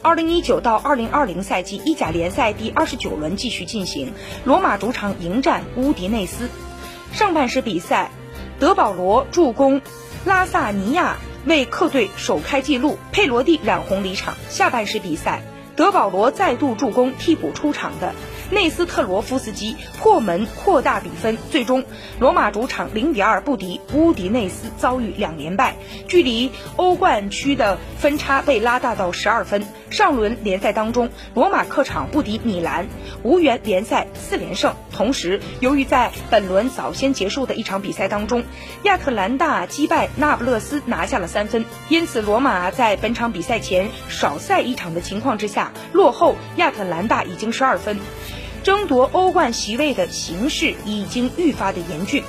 二零一九到二零二零赛季意甲联赛第二十九轮继续进行，罗马主场迎战乌迪内斯。上半时比赛，德保罗助攻，拉萨尼亚为客队首开纪录，佩罗蒂染红离场。下半时比赛，德保罗再度助攻，替补出场的。内斯特罗夫斯基破门扩大比分，最终罗马主场零比二不敌乌迪内斯，遭遇两连败，距离欧冠区的分差被拉大到十二分。上轮联赛当中，罗马客场不敌米兰，无缘联赛四连胜。同时，由于在本轮早先结束的一场比赛当中，亚特兰大击败那不勒斯拿下了三分，因此罗马在本场比赛前少赛一场的情况之下，落后亚特兰大已经十二分。争夺欧冠席位的形势已经愈发的严峻。